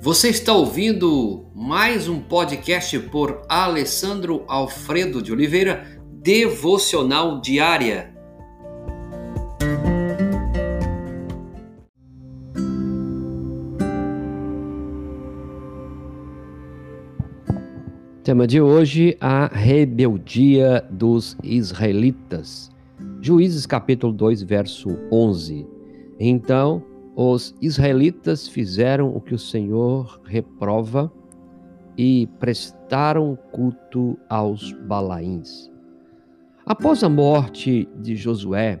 Você está ouvindo mais um podcast por Alessandro Alfredo de Oliveira, Devocional Diária. Tema de hoje: a rebeldia dos israelitas. Juízes capítulo 2, verso 11. Então, os israelitas fizeram o que o Senhor reprova e prestaram culto aos Balaíns. Após a morte de Josué,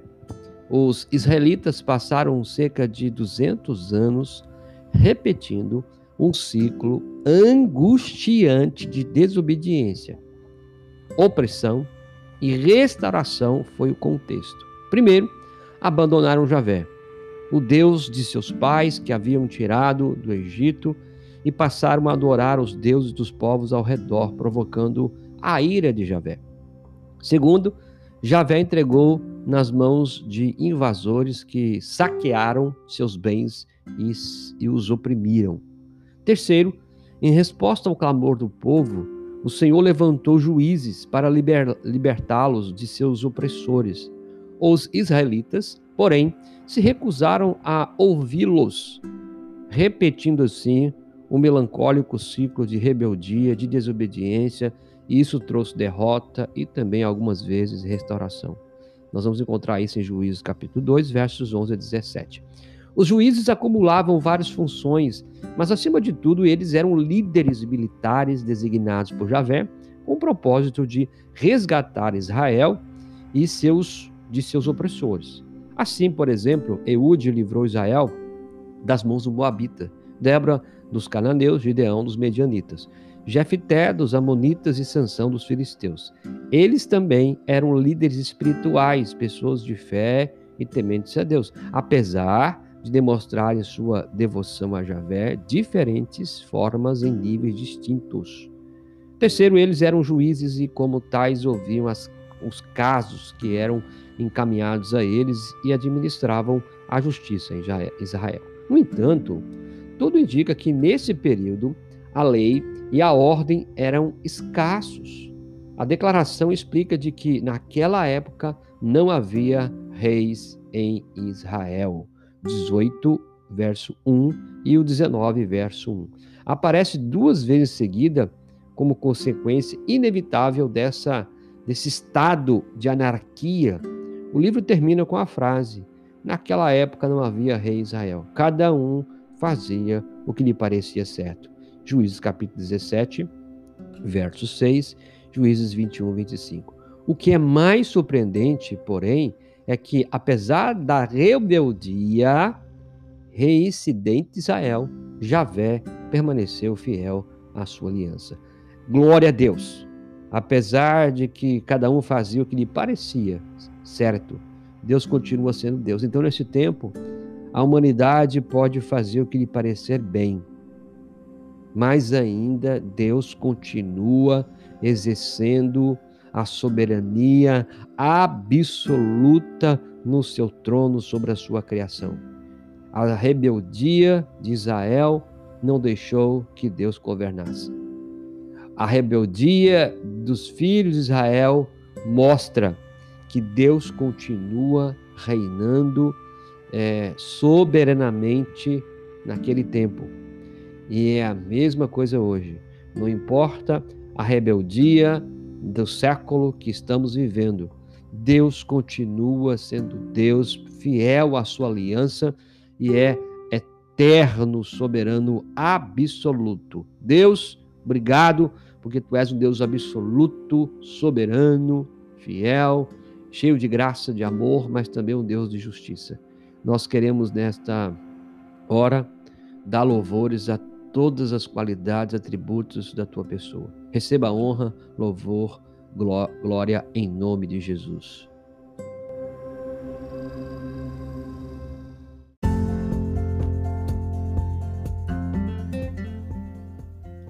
os israelitas passaram cerca de 200 anos repetindo um ciclo angustiante de desobediência, opressão e restauração foi o contexto. Primeiro, abandonaram Javé o Deus de seus pais que haviam tirado do Egito e passaram a adorar os deuses dos povos ao redor, provocando a ira de Javé. Segundo, Javé entregou nas mãos de invasores que saquearam seus bens e, e os oprimiram. Terceiro, em resposta ao clamor do povo, o Senhor levantou juízes para liber, libertá-los de seus opressores. Os israelitas, porém, se recusaram a ouvi-los, repetindo assim o melancólico ciclo de rebeldia, de desobediência, e isso trouxe derrota e também algumas vezes restauração. Nós vamos encontrar isso em Juízes capítulo 2, versos 11 a 17. Os juízes acumulavam várias funções, mas acima de tudo eles eram líderes militares designados por Javé com o propósito de resgatar Israel e seus de seus opressores. Assim, por exemplo, Eude livrou Israel das mãos do Moabita, Débora dos cananeus, Gideão dos medianitas, Jefté dos amonitas e Sansão dos filisteus. Eles também eram líderes espirituais, pessoas de fé e tementes a Deus, apesar de demonstrarem sua devoção a Javé diferentes formas em níveis distintos. Terceiro, eles eram juízes e como tais ouviam as, os casos que eram encaminhados a eles e administravam a justiça em Israel. No entanto, tudo indica que nesse período a lei e a ordem eram escassos. A declaração explica de que naquela época não havia reis em Israel. 18 verso 1 e o 19 verso 1. Aparece duas vezes seguida como consequência inevitável dessa desse estado de anarquia o livro termina com a frase: Naquela época não havia rei Israel. Cada um fazia o que lhe parecia certo. Juízes capítulo 17, verso 6, Juízes 21, 25. O que é mais surpreendente, porém, é que, apesar da rebeldia, reincidente de Israel, Javé permaneceu fiel à sua aliança. Glória a Deus! Apesar de que cada um fazia o que lhe parecia certo. Deus continua sendo Deus. Então, nesse tempo, a humanidade pode fazer o que lhe parecer bem, mas ainda Deus continua exercendo a soberania absoluta no seu trono sobre a sua criação. A rebeldia de Israel não deixou que Deus governasse. A rebeldia dos filhos de Israel mostra que Deus continua reinando é, soberanamente naquele tempo. E é a mesma coisa hoje. Não importa a rebeldia do século que estamos vivendo, Deus continua sendo Deus, fiel à sua aliança e é eterno, soberano, absoluto. Deus, obrigado, porque tu és um Deus absoluto, soberano, fiel cheio de graça, de amor, mas também um Deus de justiça. Nós queremos nesta hora dar louvores a todas as qualidades, atributos da tua pessoa. Receba honra, louvor, glória em nome de Jesus.